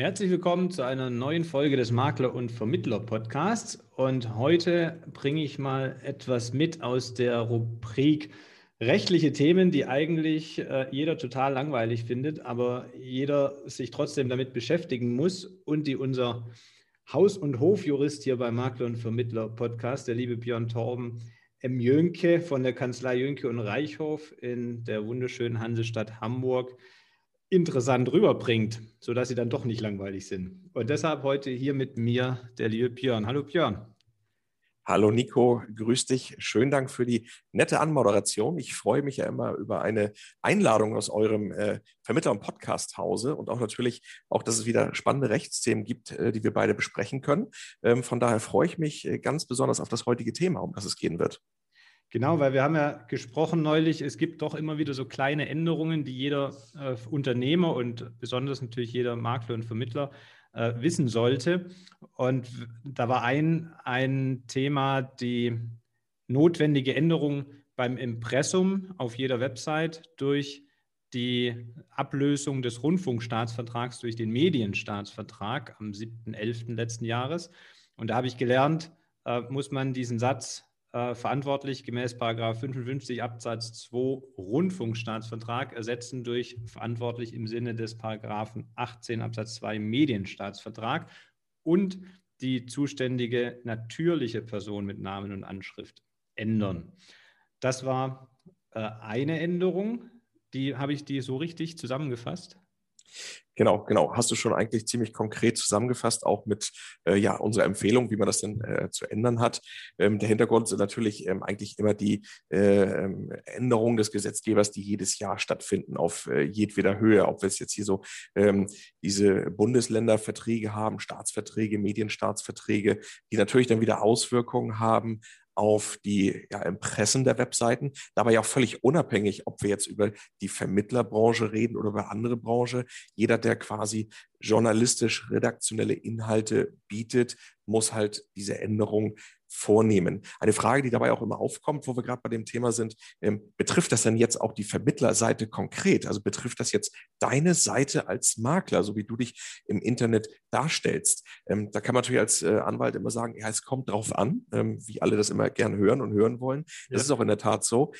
Herzlich willkommen zu einer neuen Folge des Makler und Vermittler Podcasts. Und heute bringe ich mal etwas mit aus der Rubrik rechtliche Themen, die eigentlich äh, jeder total langweilig findet, aber jeder sich trotzdem damit beschäftigen muss und die unser Haus- und Hofjurist hier beim Makler und Vermittler Podcast, der liebe Björn Torben M. Jönke von der Kanzlei Jönke und Reichhof in der wunderschönen Hansestadt Hamburg, interessant rüberbringt, sodass sie dann doch nicht langweilig sind. Und deshalb heute hier mit mir der liebe Björn. Hallo Björn. Hallo Nico, grüß dich. Schönen Dank für die nette Anmoderation. Ich freue mich ja immer über eine Einladung aus eurem äh, Vermittler- und Podcast-Hause und auch natürlich auch, dass es wieder spannende Rechtsthemen gibt, äh, die wir beide besprechen können. Ähm, von daher freue ich mich äh, ganz besonders auf das heutige Thema, um das es gehen wird. Genau, weil wir haben ja gesprochen neulich, es gibt doch immer wieder so kleine Änderungen, die jeder äh, Unternehmer und besonders natürlich jeder Makler und Vermittler äh, wissen sollte. Und da war ein, ein Thema die notwendige Änderung beim Impressum auf jeder Website durch die Ablösung des Rundfunkstaatsvertrags durch den Medienstaatsvertrag am 7.11. letzten Jahres. Und da habe ich gelernt, äh, muss man diesen Satz äh, verantwortlich gemäß 55 Absatz 2 Rundfunkstaatsvertrag ersetzen durch verantwortlich im Sinne des Paragraphen 18 Absatz 2 Medienstaatsvertrag und die zuständige natürliche Person mit Namen und Anschrift ändern. Das war äh, eine Änderung. Die habe ich die so richtig zusammengefasst? Genau, genau. Hast du schon eigentlich ziemlich konkret zusammengefasst, auch mit äh, ja, unserer Empfehlung, wie man das denn äh, zu ändern hat. Ähm, der Hintergrund sind natürlich ähm, eigentlich immer die äh, ähm, Änderungen des Gesetzgebers, die jedes Jahr stattfinden, auf äh, jedweder Höhe. Ob wir es jetzt hier so ähm, diese Bundesländerverträge haben, Staatsverträge, Medienstaatsverträge, die natürlich dann wieder Auswirkungen haben auf die ja, Impressen der Webseiten, dabei auch völlig unabhängig, ob wir jetzt über die Vermittlerbranche reden oder über andere Branche. Jeder, der quasi journalistisch redaktionelle Inhalte bietet, muss halt diese Änderung vornehmen. Eine Frage, die dabei auch immer aufkommt, wo wir gerade bei dem Thema sind, ähm, betrifft das denn jetzt auch die Vermittlerseite konkret? Also betrifft das jetzt deine Seite als Makler, so wie du dich im Internet darstellst? Ähm, da kann man natürlich als äh, Anwalt immer sagen, ja, es kommt drauf an, ähm, wie alle das immer gern hören und hören wollen. Das ja. ist auch in der Tat so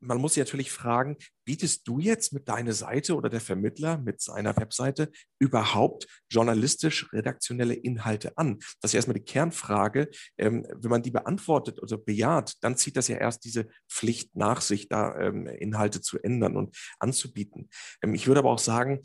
man muss sich natürlich fragen, bietest du jetzt mit deiner Seite oder der Vermittler mit seiner Webseite überhaupt journalistisch-redaktionelle Inhalte an? Das ist erstmal die Kernfrage. Ähm, wenn man die beantwortet oder bejaht, dann zieht das ja erst diese Pflicht nach sich, da ähm, Inhalte zu ändern und anzubieten. Ähm, ich würde aber auch sagen,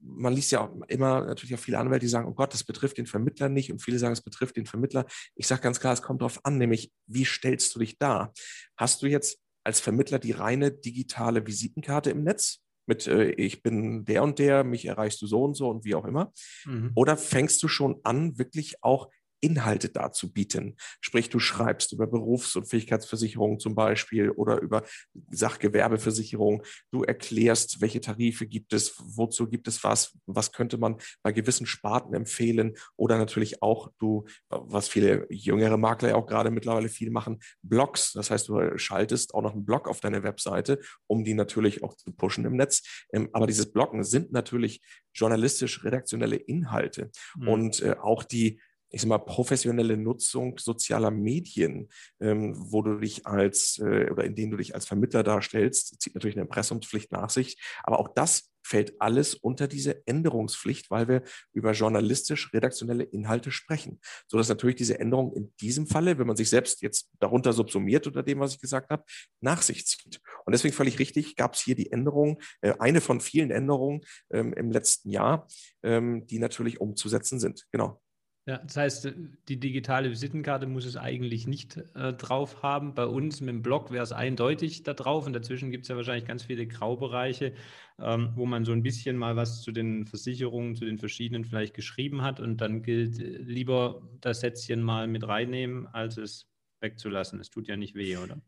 man liest ja auch immer natürlich auch viele Anwälte, die sagen, oh Gott, das betrifft den Vermittler nicht und viele sagen, es betrifft den Vermittler. Ich sage ganz klar, es kommt darauf an, nämlich wie stellst du dich dar? Hast du jetzt als Vermittler die reine digitale Visitenkarte im Netz mit äh, ich bin der und der, mich erreichst du so und so und wie auch immer? Mhm. Oder fängst du schon an, wirklich auch Inhalte dazu bieten. Sprich, du schreibst über Berufs- und Fähigkeitsversicherungen zum Beispiel oder über Sachgewerbeversicherung. Du erklärst, welche Tarife gibt es, wozu gibt es was, was könnte man bei gewissen Sparten empfehlen oder natürlich auch du, was viele jüngere Makler ja auch gerade mittlerweile viel machen, Blogs. Das heißt, du schaltest auch noch einen Blog auf deine Webseite, um die natürlich auch zu pushen im Netz. Ähm, aber dieses Bloggen sind natürlich journalistisch-redaktionelle Inhalte mhm. und äh, auch die ich sag mal, professionelle Nutzung sozialer Medien, ähm, wo du dich als äh, oder in denen du dich als Vermittler darstellst, zieht natürlich eine Impressumspflicht nach sich. Aber auch das fällt alles unter diese Änderungspflicht, weil wir über journalistisch-redaktionelle Inhalte sprechen. So dass natürlich diese Änderung in diesem Falle, wenn man sich selbst jetzt darunter subsumiert unter dem, was ich gesagt habe, nach sich zieht. Und deswegen völlig richtig, gab es hier die Änderung, äh, eine von vielen Änderungen ähm, im letzten Jahr, ähm, die natürlich umzusetzen sind. Genau. Ja, das heißt, die digitale Visitenkarte muss es eigentlich nicht äh, drauf haben. Bei uns mit dem Blog wäre es eindeutig da drauf und dazwischen gibt es ja wahrscheinlich ganz viele Graubereiche, ähm, wo man so ein bisschen mal was zu den Versicherungen, zu den verschiedenen vielleicht geschrieben hat und dann gilt äh, lieber das Sätzchen mal mit reinnehmen, als es wegzulassen. Es tut ja nicht weh, oder?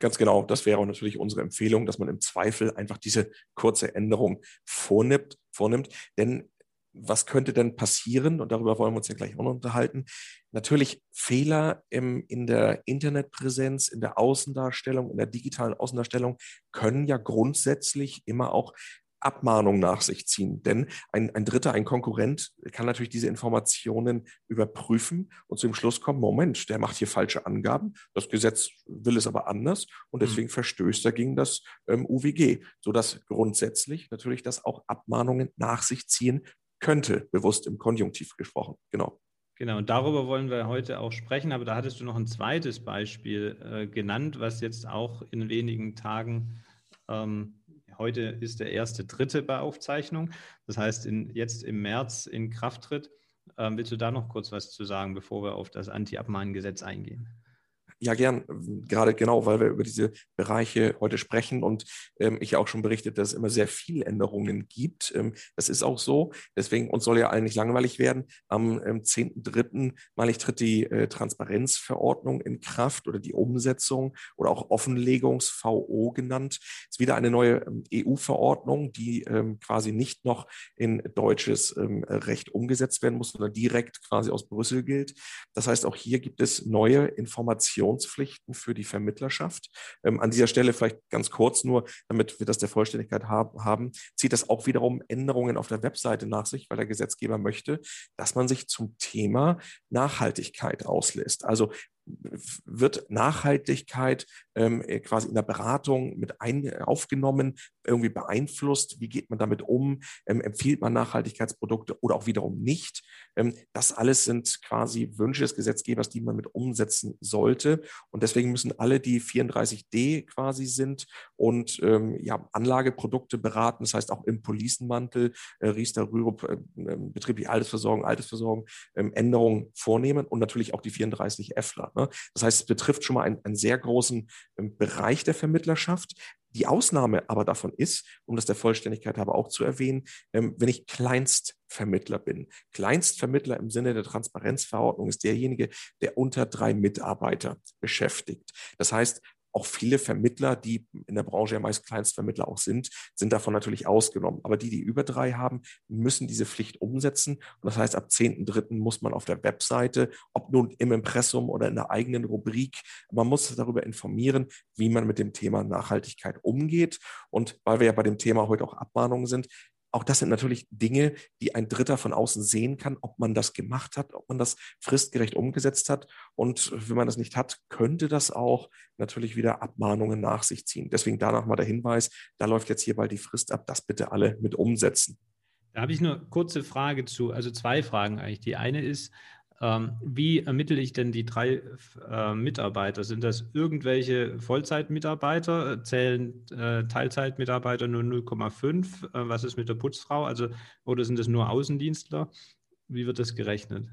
Ganz genau, das wäre natürlich unsere Empfehlung, dass man im Zweifel einfach diese kurze Änderung vornimmt, vornimmt. Denn was könnte denn passieren? Und darüber wollen wir uns ja gleich auch noch unterhalten. Natürlich Fehler im, in der Internetpräsenz, in der Außendarstellung, in der digitalen Außendarstellung können ja grundsätzlich immer auch Abmahnung nach sich ziehen. Denn ein, ein Dritter, ein Konkurrent kann natürlich diese Informationen überprüfen und zu dem Schluss kommen, Moment, der macht hier falsche Angaben, das Gesetz will es aber anders und mhm. deswegen mhm. verstößt er gegen das ähm, UWG, sodass grundsätzlich natürlich das auch Abmahnungen nach sich ziehen könnte, bewusst im Konjunktiv gesprochen. Genau. Genau, und darüber wollen wir heute auch sprechen, aber da hattest du noch ein zweites Beispiel äh, genannt, was jetzt auch in wenigen Tagen, ähm, heute ist der erste dritte bei Aufzeichnung, das heißt in, jetzt im März in Kraft tritt. Ähm, willst du da noch kurz was zu sagen, bevor wir auf das Anti-Abmahngesetz eingehen? Ja, gern. Gerade genau, weil wir über diese Bereiche heute sprechen und ähm, ich auch schon berichtet, dass es immer sehr viele Änderungen gibt. Ähm, das ist auch so. Deswegen uns soll ja allen nicht langweilig werden. Am ähm, 10.3. malig tritt die äh, Transparenzverordnung in Kraft oder die Umsetzung oder auch Offenlegungs-VO genannt. Ist wieder eine neue ähm, EU-Verordnung, die ähm, quasi nicht noch in deutsches ähm, Recht umgesetzt werden muss, sondern direkt quasi aus Brüssel gilt. Das heißt, auch hier gibt es neue Informationen Informationspflichten für die Vermittlerschaft. Ähm, an dieser Stelle vielleicht ganz kurz nur, damit wir das der Vollständigkeit haben, zieht das auch wiederum Änderungen auf der Webseite nach sich, weil der Gesetzgeber möchte, dass man sich zum Thema Nachhaltigkeit auslässt. Also wird Nachhaltigkeit ähm, äh, quasi in der Beratung mit ein, aufgenommen, irgendwie beeinflusst? Wie geht man damit um? Ähm, empfiehlt man Nachhaltigkeitsprodukte oder auch wiederum nicht? Ähm, das alles sind quasi Wünsche des Gesetzgebers, die man mit umsetzen sollte. Und deswegen müssen alle, die 34D quasi sind und ähm, ja, Anlageprodukte beraten, das heißt auch im Policenmantel, äh, Riester, Rürup, äh, ähm, betriebliche Altersversorgung, Altersversorgung, ähm, Änderungen vornehmen und natürlich auch die 34Fler. Ne? Das heißt, es betrifft schon mal einen, einen sehr großen ähm, Bereich der Vermittlerschaft. Die Ausnahme aber davon ist, um das der Vollständigkeit aber auch zu erwähnen, ähm, wenn ich Kleinstvermittler bin. Kleinstvermittler im Sinne der Transparenzverordnung ist derjenige, der unter drei Mitarbeiter beschäftigt. Das heißt, auch viele Vermittler, die in der Branche ja meist Kleinstvermittler auch sind, sind davon natürlich ausgenommen. Aber die, die über drei haben, müssen diese Pflicht umsetzen. Und das heißt, ab 10.3. muss man auf der Webseite, ob nun im Impressum oder in der eigenen Rubrik, man muss darüber informieren, wie man mit dem Thema Nachhaltigkeit umgeht. Und weil wir ja bei dem Thema heute auch Abmahnungen sind, auch das sind natürlich Dinge, die ein Dritter von außen sehen kann, ob man das gemacht hat, ob man das fristgerecht umgesetzt hat. Und wenn man das nicht hat, könnte das auch natürlich wieder Abmahnungen nach sich ziehen. Deswegen danach mal der Hinweis, da läuft jetzt hier bald die Frist ab, das bitte alle mit umsetzen. Da habe ich eine kurze Frage zu, also zwei Fragen eigentlich. Die eine ist, wie ermittle ich denn die drei äh, Mitarbeiter? Sind das irgendwelche Vollzeitmitarbeiter? Zählen äh, Teilzeitmitarbeiter nur 0,5? Äh, was ist mit der Putzfrau? Also, oder sind das nur Außendienstler? Wie wird das gerechnet?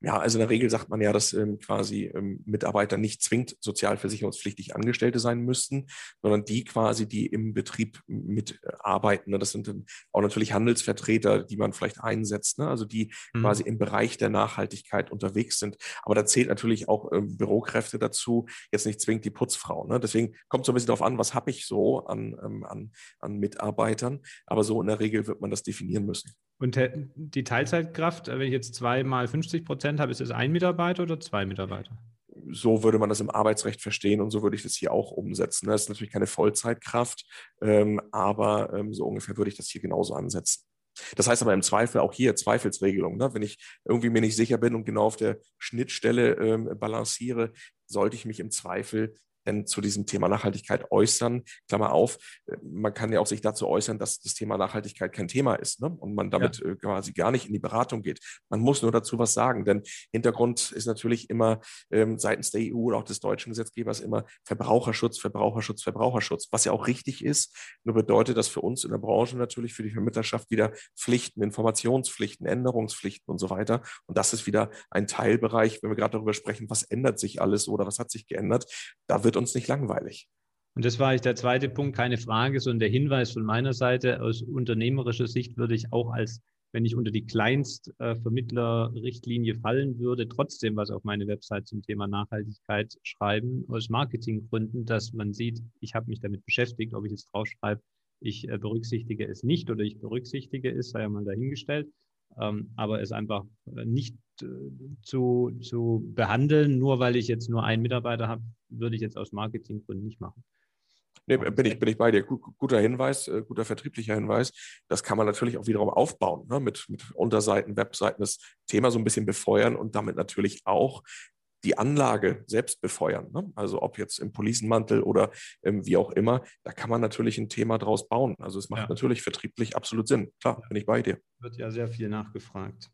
Ja, also in der Regel sagt man ja, dass ähm, quasi ähm, Mitarbeiter nicht zwingend sozialversicherungspflichtig Angestellte sein müssten, sondern die quasi, die im Betrieb mitarbeiten. Ne? Das sind dann auch natürlich Handelsvertreter, die man vielleicht einsetzt, ne? also die mhm. quasi im Bereich der Nachhaltigkeit unterwegs sind. Aber da zählt natürlich auch ähm, Bürokräfte dazu, jetzt nicht zwingend die Putzfrau. Ne? Deswegen kommt es so ein bisschen darauf an, was habe ich so an, ähm, an, an Mitarbeitern. Aber so in der Regel wird man das definieren müssen. Und die Teilzeitkraft, wenn ich jetzt zweimal 50 Prozent habe, ist es ein Mitarbeiter oder zwei Mitarbeiter? So würde man das im Arbeitsrecht verstehen und so würde ich das hier auch umsetzen. Das ist natürlich keine Vollzeitkraft, ähm, aber ähm, so ungefähr würde ich das hier genauso ansetzen. Das heißt aber im Zweifel auch hier Zweifelsregelung. Ne? Wenn ich irgendwie mir nicht sicher bin und genau auf der Schnittstelle ähm, balanciere, sollte ich mich im Zweifel denn zu diesem Thema Nachhaltigkeit äußern. Klammer auf, äh, man kann ja auch sich dazu äußern, dass das Thema Nachhaltigkeit kein Thema ist ne? und man damit ja. Äh, quasi gar nicht in die Beratung geht. Man muss nur dazu was sagen, denn Hintergrund ist natürlich immer ähm, seitens der EU oder auch des deutschen Gesetzgebers immer Verbraucherschutz, Verbraucherschutz, Verbraucherschutz, was ja auch richtig ist. Nur bedeutet das für uns in der Branche natürlich, für die Vermittlerschaft wieder Pflichten, Informationspflichten, Änderungspflichten und so weiter. Und das ist wieder ein Teilbereich, wenn wir gerade darüber sprechen, was ändert sich alles oder was hat sich geändert. Da wird uns nicht langweilig. Und das war ich der zweite Punkt, keine Frage, sondern der Hinweis von meiner Seite. Aus unternehmerischer Sicht würde ich auch als, wenn ich unter die Kleinstvermittlerrichtlinie fallen würde, trotzdem was auf meine Website zum Thema Nachhaltigkeit schreiben, aus Marketinggründen, dass man sieht, ich habe mich damit beschäftigt, ob ich es draufschreibe, ich äh, berücksichtige es nicht oder ich berücksichtige es, sei ja mal dahingestellt. Ähm, aber es einfach äh, nicht äh, zu, zu behandeln, nur weil ich jetzt nur einen Mitarbeiter habe, würde ich jetzt aus Marketinggründen nicht machen. Nee, bin ich, bin ich bei dir. Guter Hinweis, äh, guter vertrieblicher Hinweis. Das kann man natürlich auch wiederum aufbauen, ne? mit, mit Unterseiten, Webseiten, das Thema so ein bisschen befeuern und damit natürlich auch die Anlage selbst befeuern. Ne? Also ob jetzt im Policenmantel oder ähm, wie auch immer, da kann man natürlich ein Thema draus bauen. Also es macht ja. natürlich vertrieblich absolut Sinn. Klar, bin ich bei dir. Wird ja sehr viel nachgefragt.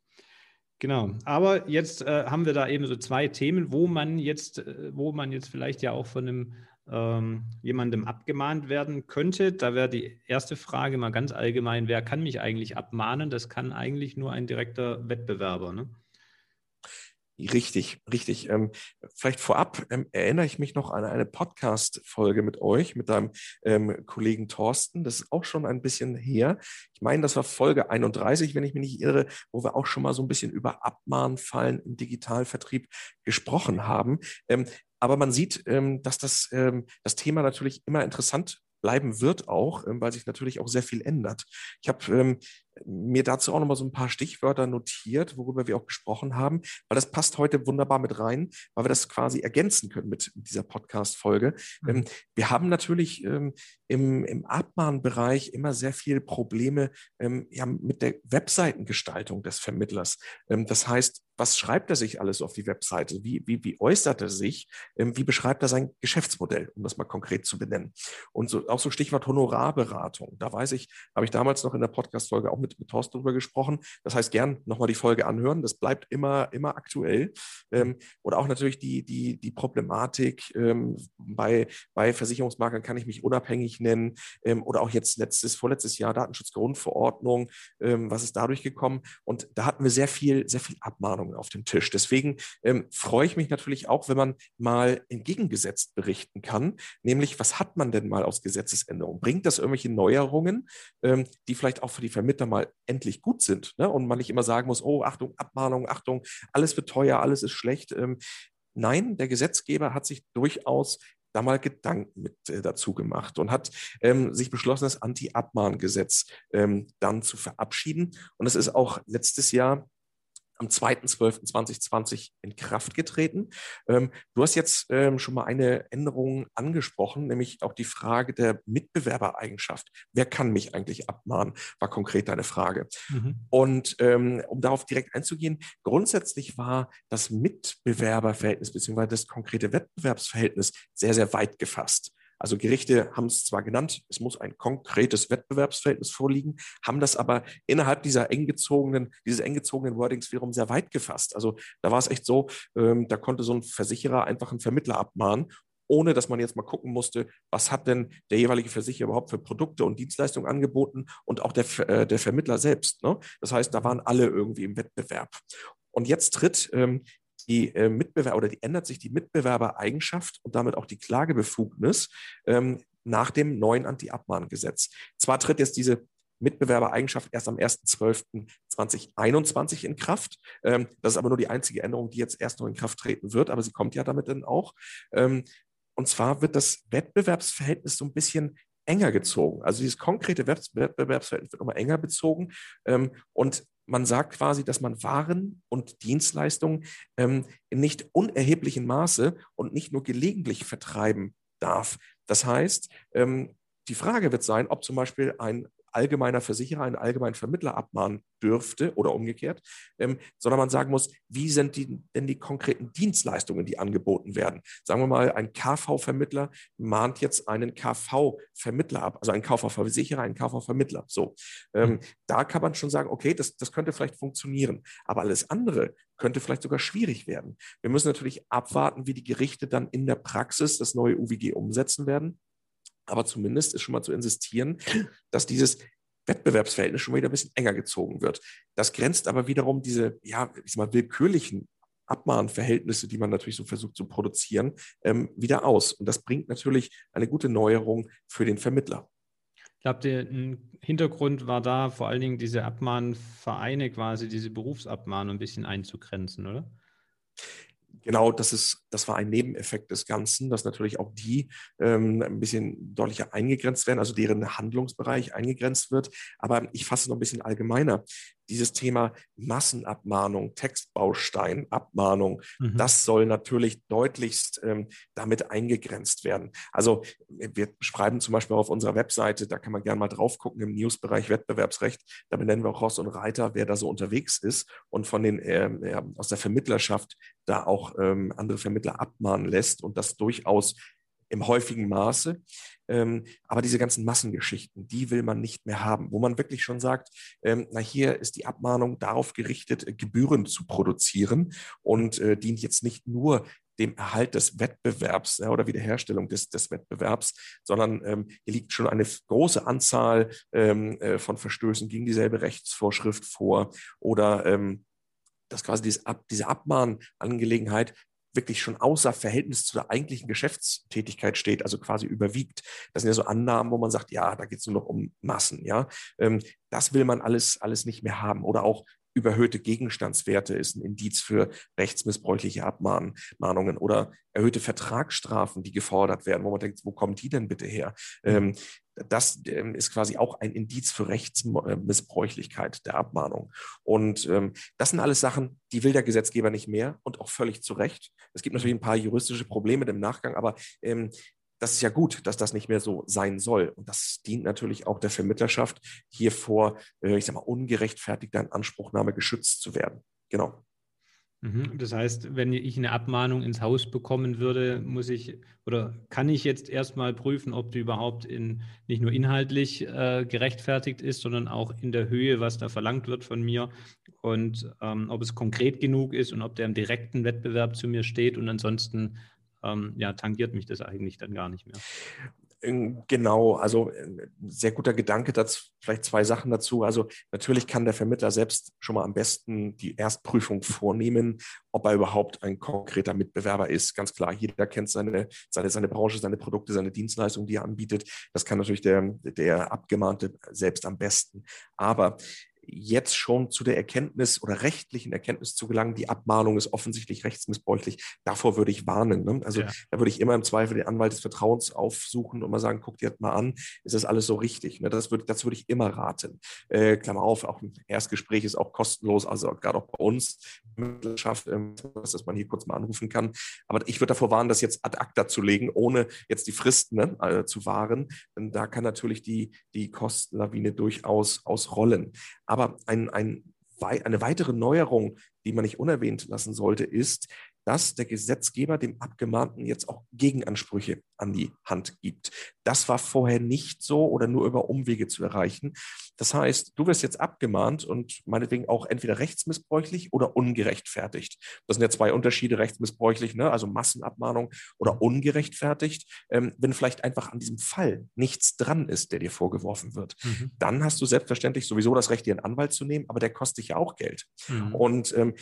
Genau, aber jetzt äh, haben wir da eben so zwei Themen, wo man jetzt, äh, wo man jetzt vielleicht ja auch von einem ähm, jemandem abgemahnt werden könnte. Da wäre die erste Frage mal ganz allgemein, wer kann mich eigentlich abmahnen? Das kann eigentlich nur ein direkter Wettbewerber. Ne? Richtig, richtig. Ähm, vielleicht vorab ähm, erinnere ich mich noch an eine Podcast-Folge mit euch, mit deinem ähm, Kollegen Thorsten. Das ist auch schon ein bisschen her. Ich meine, das war Folge 31, wenn ich mich nicht irre, wo wir auch schon mal so ein bisschen über Abmahnfallen im Digitalvertrieb gesprochen haben. Ähm, aber man sieht, ähm, dass das, ähm, das Thema natürlich immer interessant bleiben wird auch, weil sich natürlich auch sehr viel ändert. Ich habe mir dazu auch nochmal so ein paar Stichwörter notiert, worüber wir auch gesprochen haben, weil das passt heute wunderbar mit rein, weil wir das quasi ergänzen können mit, dieser Podcast-Folge. Mhm. Ähm, wir haben natürlich ähm, im, im Abmahnbereich immer sehr viele Probleme ähm, ja, mit der Webseitengestaltung des Vermittlers. Ähm, das heißt, was schreibt er sich alles auf die Webseite? Wie, wie, wie äußert er sich? Ähm, wie beschreibt er sein Geschäftsmodell, um das mal konkret zu benennen? Und so, auch so Stichwort Honorarberatung. Da weiß ich, habe ich damals noch in der Podcast-Folge auch mit, mit Thorsten drüber gesprochen. Das heißt, gern nochmal die Folge anhören. Das bleibt immer, immer aktuell. Ähm, oder auch natürlich die, die, die Problematik ähm, bei, bei Versicherungsmaklern kann ich mich unabhängig nennen. Ähm, oder auch jetzt letztes, vorletztes Jahr Datenschutzgrundverordnung. Ähm, was ist dadurch gekommen? Und da hatten wir sehr viel, sehr viel Abmahnungen auf dem Tisch. Deswegen ähm, freue ich mich natürlich auch, wenn man mal entgegengesetzt berichten kann. Nämlich, was hat man denn mal aus Gesetzesänderungen? Bringt das irgendwelche Neuerungen, ähm, die vielleicht auch für die Vermittler mal endlich gut sind ne? und man nicht immer sagen muss, oh, Achtung, Abmahnung, Achtung, alles wird teuer, alles ist schlecht. Ähm, nein, der Gesetzgeber hat sich durchaus da mal Gedanken mit äh, dazu gemacht und hat ähm, sich beschlossen, das Anti-Abmahngesetz ähm, dann zu verabschieden. Und es ist auch letztes Jahr am 2.12.2020 in Kraft getreten. Ähm, du hast jetzt ähm, schon mal eine Änderung angesprochen, nämlich auch die Frage der Mitbewerbereigenschaft. Wer kann mich eigentlich abmahnen, war konkret deine Frage. Mhm. Und ähm, um darauf direkt einzugehen, grundsätzlich war das Mitbewerberverhältnis bzw. das konkrete Wettbewerbsverhältnis sehr, sehr weit gefasst. Also Gerichte haben es zwar genannt, es muss ein konkretes Wettbewerbsverhältnis vorliegen, haben das aber innerhalb dieser eng gezogenen, dieses eng gezogenen Wordings wiederum sehr weit gefasst. Also da war es echt so, ähm, da konnte so ein Versicherer einfach einen Vermittler abmahnen ohne dass man jetzt mal gucken musste, was hat denn der jeweilige Versicherer überhaupt für Produkte und Dienstleistungen angeboten und auch der, äh, der Vermittler selbst. Ne? Das heißt, da waren alle irgendwie im Wettbewerb. Und jetzt tritt ähm, die äh, Mitbewerber oder die ändert sich die Mitbewerbereigenschaft und damit auch die Klagebefugnis ähm, nach dem neuen Anti-Abmahngesetz. Zwar tritt jetzt diese Mitbewerbereigenschaft erst am 1.12.2021 in Kraft. Ähm, das ist aber nur die einzige Änderung, die jetzt erst noch in Kraft treten wird, aber sie kommt ja damit dann auch. Ähm, und zwar wird das Wettbewerbsverhältnis so ein bisschen enger gezogen. Also dieses konkrete Wettbewerbsverhältnis wird nochmal enger bezogen. Ähm, und man sagt quasi, dass man Waren und Dienstleistungen ähm, in nicht unerheblichem Maße und nicht nur gelegentlich vertreiben darf. Das heißt, ähm, die Frage wird sein, ob zum Beispiel ein allgemeiner Versicherer einen allgemeinen Vermittler abmahnen dürfte oder umgekehrt, ähm, sondern man sagen muss, wie sind die, denn die konkreten Dienstleistungen, die angeboten werden? Sagen wir mal, ein KV-Vermittler mahnt jetzt einen KV-Vermittler ab, also ein KV-Versicherer, einen KV-Vermittler. So, ähm, mhm. da kann man schon sagen, okay, das, das könnte vielleicht funktionieren, aber alles andere könnte vielleicht sogar schwierig werden. Wir müssen natürlich abwarten, wie die Gerichte dann in der Praxis das neue UWG umsetzen werden. Aber zumindest ist schon mal zu insistieren, dass dieses Wettbewerbsverhältnis schon wieder ein bisschen enger gezogen wird. Das grenzt aber wiederum diese, ja, ich mal, willkürlichen Abmahnverhältnisse, die man natürlich so versucht zu produzieren, ähm, wieder aus. Und das bringt natürlich eine gute Neuerung für den Vermittler. Ich glaube, der Hintergrund war da vor allen Dingen diese Abmahnvereine quasi, diese Berufsabmahnung ein bisschen einzugrenzen, oder? Genau, das ist, das war ein Nebeneffekt des Ganzen, dass natürlich auch die ähm, ein bisschen deutlicher eingegrenzt werden, also deren Handlungsbereich eingegrenzt wird. Aber ich fasse noch ein bisschen allgemeiner. Dieses Thema Massenabmahnung, Textbaustein, Abmahnung, mhm. das soll natürlich deutlichst ähm, damit eingegrenzt werden. Also wir schreiben zum Beispiel auf unserer Webseite, da kann man gerne mal drauf gucken im Newsbereich Wettbewerbsrecht, da benennen wir auch Ross und Reiter, wer da so unterwegs ist und von den äh, aus der Vermittlerschaft da auch ähm, andere Vermittler abmahnen lässt und das durchaus im häufigen Maße. Ähm, aber diese ganzen Massengeschichten, die will man nicht mehr haben, wo man wirklich schon sagt, ähm, na hier ist die Abmahnung darauf gerichtet, äh, Gebühren zu produzieren und äh, dient jetzt nicht nur dem Erhalt des Wettbewerbs ja, oder Wiederherstellung des, des Wettbewerbs, sondern ähm, hier liegt schon eine große Anzahl ähm, äh, von Verstößen gegen dieselbe Rechtsvorschrift vor oder ähm, dass quasi diese, Ab diese Abmahnangelegenheit wirklich schon außer Verhältnis zu der eigentlichen Geschäftstätigkeit steht, also quasi überwiegt. Das sind ja so Annahmen, wo man sagt, ja, da geht es nur noch um Massen, ja. Ähm, das will man alles, alles nicht mehr haben. Oder auch überhöhte Gegenstandswerte ist ein Indiz für rechtsmissbräuchliche Abmahnungen oder erhöhte Vertragsstrafen, die gefordert werden, wo man denkt, wo kommen die denn bitte her? Ähm, das ähm, ist quasi auch ein Indiz für Rechtsmissbräuchlichkeit der Abmahnung. Und ähm, das sind alles Sachen, die will der Gesetzgeber nicht mehr und auch völlig zu Recht. Es gibt natürlich ein paar juristische Probleme im Nachgang, aber ähm, das ist ja gut, dass das nicht mehr so sein soll. Und das dient natürlich auch der Vermittlerschaft, hier vor, äh, ich sag mal, ungerechtfertigter Inanspruchnahme geschützt zu werden. Genau. Mhm. Das heißt, wenn ich eine Abmahnung ins Haus bekommen würde, muss ich oder kann ich jetzt erstmal prüfen, ob die überhaupt in, nicht nur inhaltlich äh, gerechtfertigt ist, sondern auch in der Höhe, was da verlangt wird von mir und ähm, ob es konkret genug ist und ob der im direkten Wettbewerb zu mir steht und ansonsten ähm, ja, tangiert mich das eigentlich dann gar nicht mehr. Ähm, genau, also äh, sehr guter Gedanke, dazu, vielleicht zwei Sachen dazu. Also natürlich kann der Vermittler selbst schon mal am besten die Erstprüfung vornehmen, ob er überhaupt ein konkreter Mitbewerber ist. Ganz klar, jeder kennt seine, seine, seine Branche, seine Produkte, seine Dienstleistungen, die er anbietet. Das kann natürlich der, der Abgemahnte selbst am besten. Aber jetzt schon zu der Erkenntnis oder rechtlichen Erkenntnis zu gelangen, die Abmahnung ist offensichtlich rechtsmissbräuchlich, davor würde ich warnen. Ne? Also ja. da würde ich immer im Zweifel den Anwalt des Vertrauens aufsuchen und mal sagen, guck dir das mal an, ist das alles so richtig? Ne? Das, würde, das würde ich immer raten. Äh, Klammer auf, auch ein Erstgespräch ist auch kostenlos, also gerade auch bei uns, Mittelschaft, ähm, dass man hier kurz mal anrufen kann. Aber ich würde davor warnen, das jetzt ad acta zu legen, ohne jetzt die Fristen ne, äh, zu wahren. Denn da kann natürlich die, die Kostenlawine durchaus ausrollen. Aber ein, ein, eine weitere Neuerung, die man nicht unerwähnt lassen sollte, ist, dass der Gesetzgeber dem Abgemahnten jetzt auch Gegenansprüche an die Hand gibt. Das war vorher nicht so oder nur über Umwege zu erreichen. Das heißt, du wirst jetzt abgemahnt und meinetwegen auch entweder rechtsmissbräuchlich oder ungerechtfertigt. Das sind ja zwei Unterschiede, rechtsmissbräuchlich, ne? also Massenabmahnung oder ungerechtfertigt. Ähm, wenn vielleicht einfach an diesem Fall nichts dran ist, der dir vorgeworfen wird, mhm. dann hast du selbstverständlich sowieso das Recht, dir einen Anwalt zu nehmen, aber der kostet dich ja auch Geld. Mhm. Und ähm,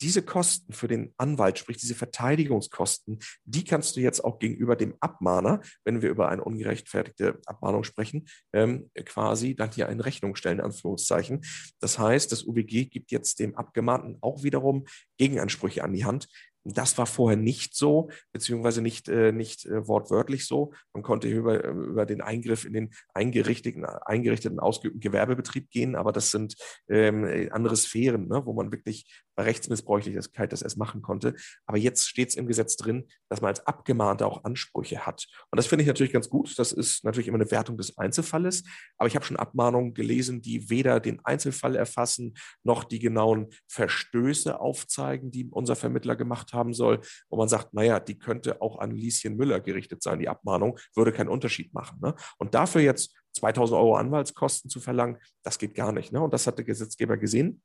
diese Kosten für den Anwalt, sprich diese Verteidigungskosten, die kannst du jetzt auch gegenüber dem Abmahner, wenn wir über eine ungerechtfertigte Abmahnung sprechen, ähm, quasi dann hier in Rechnung stellen, Anführungszeichen. Das heißt, das UWG gibt jetzt dem Abgemahnten auch wiederum Gegenansprüche an die Hand, das war vorher nicht so, beziehungsweise nicht, äh, nicht äh, wortwörtlich so. Man konnte über, über den Eingriff in den eingerichteten, eingerichteten ausgeübten Gewerbebetrieb gehen, aber das sind ähm, andere Sphären, ne, wo man wirklich bei Rechtsmissbräuchlichkeit das erst machen konnte. Aber jetzt steht es im Gesetz drin, dass man als Abgemahnter auch Ansprüche hat. Und das finde ich natürlich ganz gut. Das ist natürlich immer eine Wertung des Einzelfalles. Aber ich habe schon Abmahnungen gelesen, die weder den Einzelfall erfassen, noch die genauen Verstöße aufzeigen, die unser Vermittler gemacht haben soll, wo man sagt, naja, die könnte auch an Lieschen Müller gerichtet sein, die Abmahnung, würde keinen Unterschied machen. Ne? Und dafür jetzt 2000 Euro Anwaltskosten zu verlangen, das geht gar nicht. Ne? Und das hat der Gesetzgeber gesehen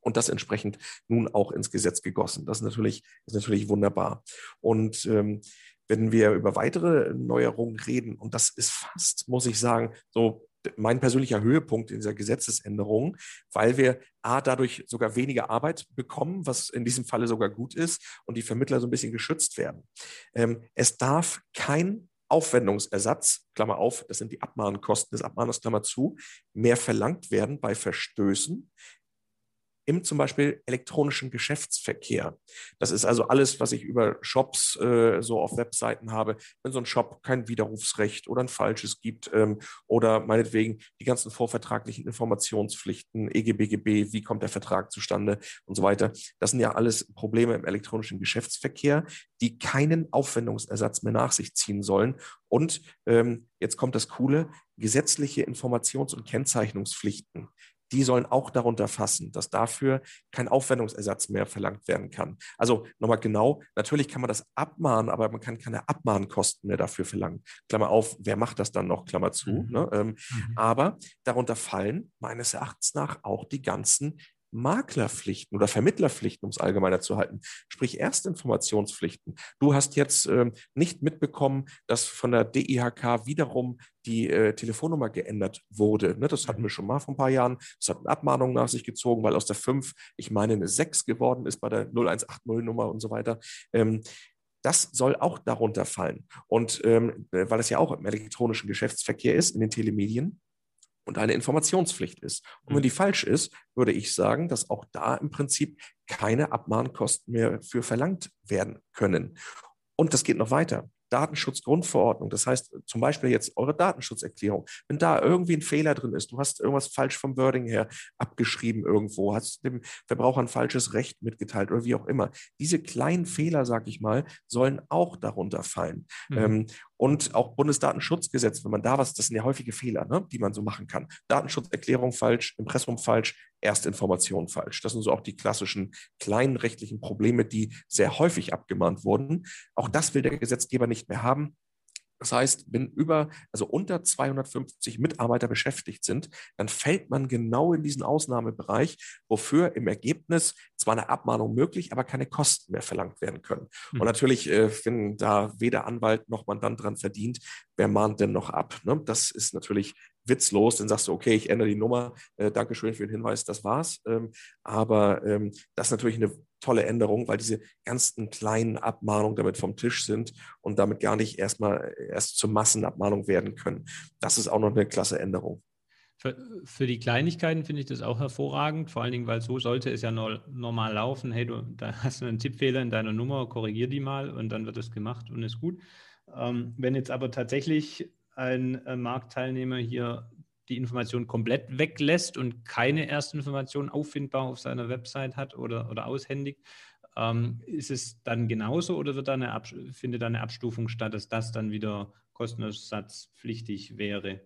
und das entsprechend nun auch ins Gesetz gegossen. Das ist natürlich, ist natürlich wunderbar. Und ähm, wenn wir über weitere Neuerungen reden, und das ist fast, muss ich sagen, so mein persönlicher Höhepunkt in dieser Gesetzesänderung, weil wir A, dadurch sogar weniger Arbeit bekommen, was in diesem Falle sogar gut ist, und die Vermittler so ein bisschen geschützt werden. Ähm, es darf kein Aufwendungsersatz, Klammer auf, das sind die Abmahnkosten des Abmahners, Klammer zu, mehr verlangt werden bei Verstößen, im zum Beispiel elektronischen Geschäftsverkehr. Das ist also alles, was ich über Shops äh, so auf Webseiten habe. Wenn so ein Shop kein Widerrufsrecht oder ein falsches gibt ähm, oder meinetwegen die ganzen vorvertraglichen Informationspflichten, EGBGB, wie kommt der Vertrag zustande und so weiter. Das sind ja alles Probleme im elektronischen Geschäftsverkehr, die keinen Aufwendungsersatz mehr nach sich ziehen sollen. Und ähm, jetzt kommt das Coole, gesetzliche Informations- und Kennzeichnungspflichten die sollen auch darunter fassen, dass dafür kein Aufwendungsersatz mehr verlangt werden kann. Also nochmal genau, natürlich kann man das abmahnen, aber man kann keine Abmahnkosten mehr dafür verlangen. Klammer auf, wer macht das dann noch, Klammer zu. Mhm. Ne? Ähm, mhm. Aber darunter fallen meines Erachtens nach auch die ganzen Maklerpflichten oder Vermittlerpflichten, um es allgemeiner zu halten, sprich Erstinformationspflichten. Du hast jetzt äh, nicht mitbekommen, dass von der DIHK wiederum die äh, Telefonnummer geändert wurde. Ne, das hatten wir schon mal vor ein paar Jahren. Das hat eine Abmahnung nach sich gezogen, weil aus der 5, ich meine, eine 6 geworden ist bei der 0180-Nummer und so weiter. Ähm, das soll auch darunter fallen. Und ähm, weil es ja auch im elektronischen Geschäftsverkehr ist, in den Telemedien, und eine Informationspflicht ist. Und wenn mhm. die falsch ist, würde ich sagen, dass auch da im Prinzip keine Abmahnkosten mehr für verlangt werden können. Und das geht noch weiter. Datenschutzgrundverordnung, das heißt zum Beispiel jetzt eure Datenschutzerklärung, wenn da irgendwie ein Fehler drin ist, du hast irgendwas falsch vom Wording her abgeschrieben irgendwo, hast dem Verbraucher ein falsches Recht mitgeteilt oder wie auch immer. Diese kleinen Fehler, sag ich mal, sollen auch darunter fallen. Mhm. Ähm, und auch Bundesdatenschutzgesetz, wenn man da was, das sind ja häufige Fehler, ne, die man so machen kann. Datenschutzerklärung falsch, Impressum falsch, Erstinformation falsch. Das sind so auch die klassischen kleinen rechtlichen Probleme, die sehr häufig abgemahnt wurden. Auch das will der Gesetzgeber nicht mehr haben. Das heißt, wenn über, also unter 250 Mitarbeiter beschäftigt sind, dann fällt man genau in diesen Ausnahmebereich, wofür im Ergebnis zwar eine Abmahnung möglich, aber keine Kosten mehr verlangt werden können. Mhm. Und natürlich, äh, wenn da weder Anwalt noch Mandant dran verdient, wer mahnt denn noch ab? Ne? Das ist natürlich witzlos, dann sagst du, okay, ich ändere die Nummer, äh, Dankeschön für den Hinweis, das war's. Ähm, aber ähm, das ist natürlich eine tolle Änderung, weil diese ganzen kleinen Abmahnungen damit vom Tisch sind und damit gar nicht erstmal erst zur Massenabmahnung werden können. Das ist auch noch eine klasse Änderung. Für, für die Kleinigkeiten finde ich das auch hervorragend, vor allen Dingen, weil so sollte es ja no, normal laufen. Hey, du da hast du einen Tippfehler in deiner Nummer, korrigier die mal und dann wird es gemacht und ist gut. Ähm, wenn jetzt aber tatsächlich ein äh, Marktteilnehmer hier die Information komplett weglässt und keine Erstinformation auffindbar auf seiner Website hat oder, oder aushändigt, ähm, ist es dann genauso oder wird da eine findet da eine Abstufung statt, dass das dann wieder kostenersatzpflichtig wäre?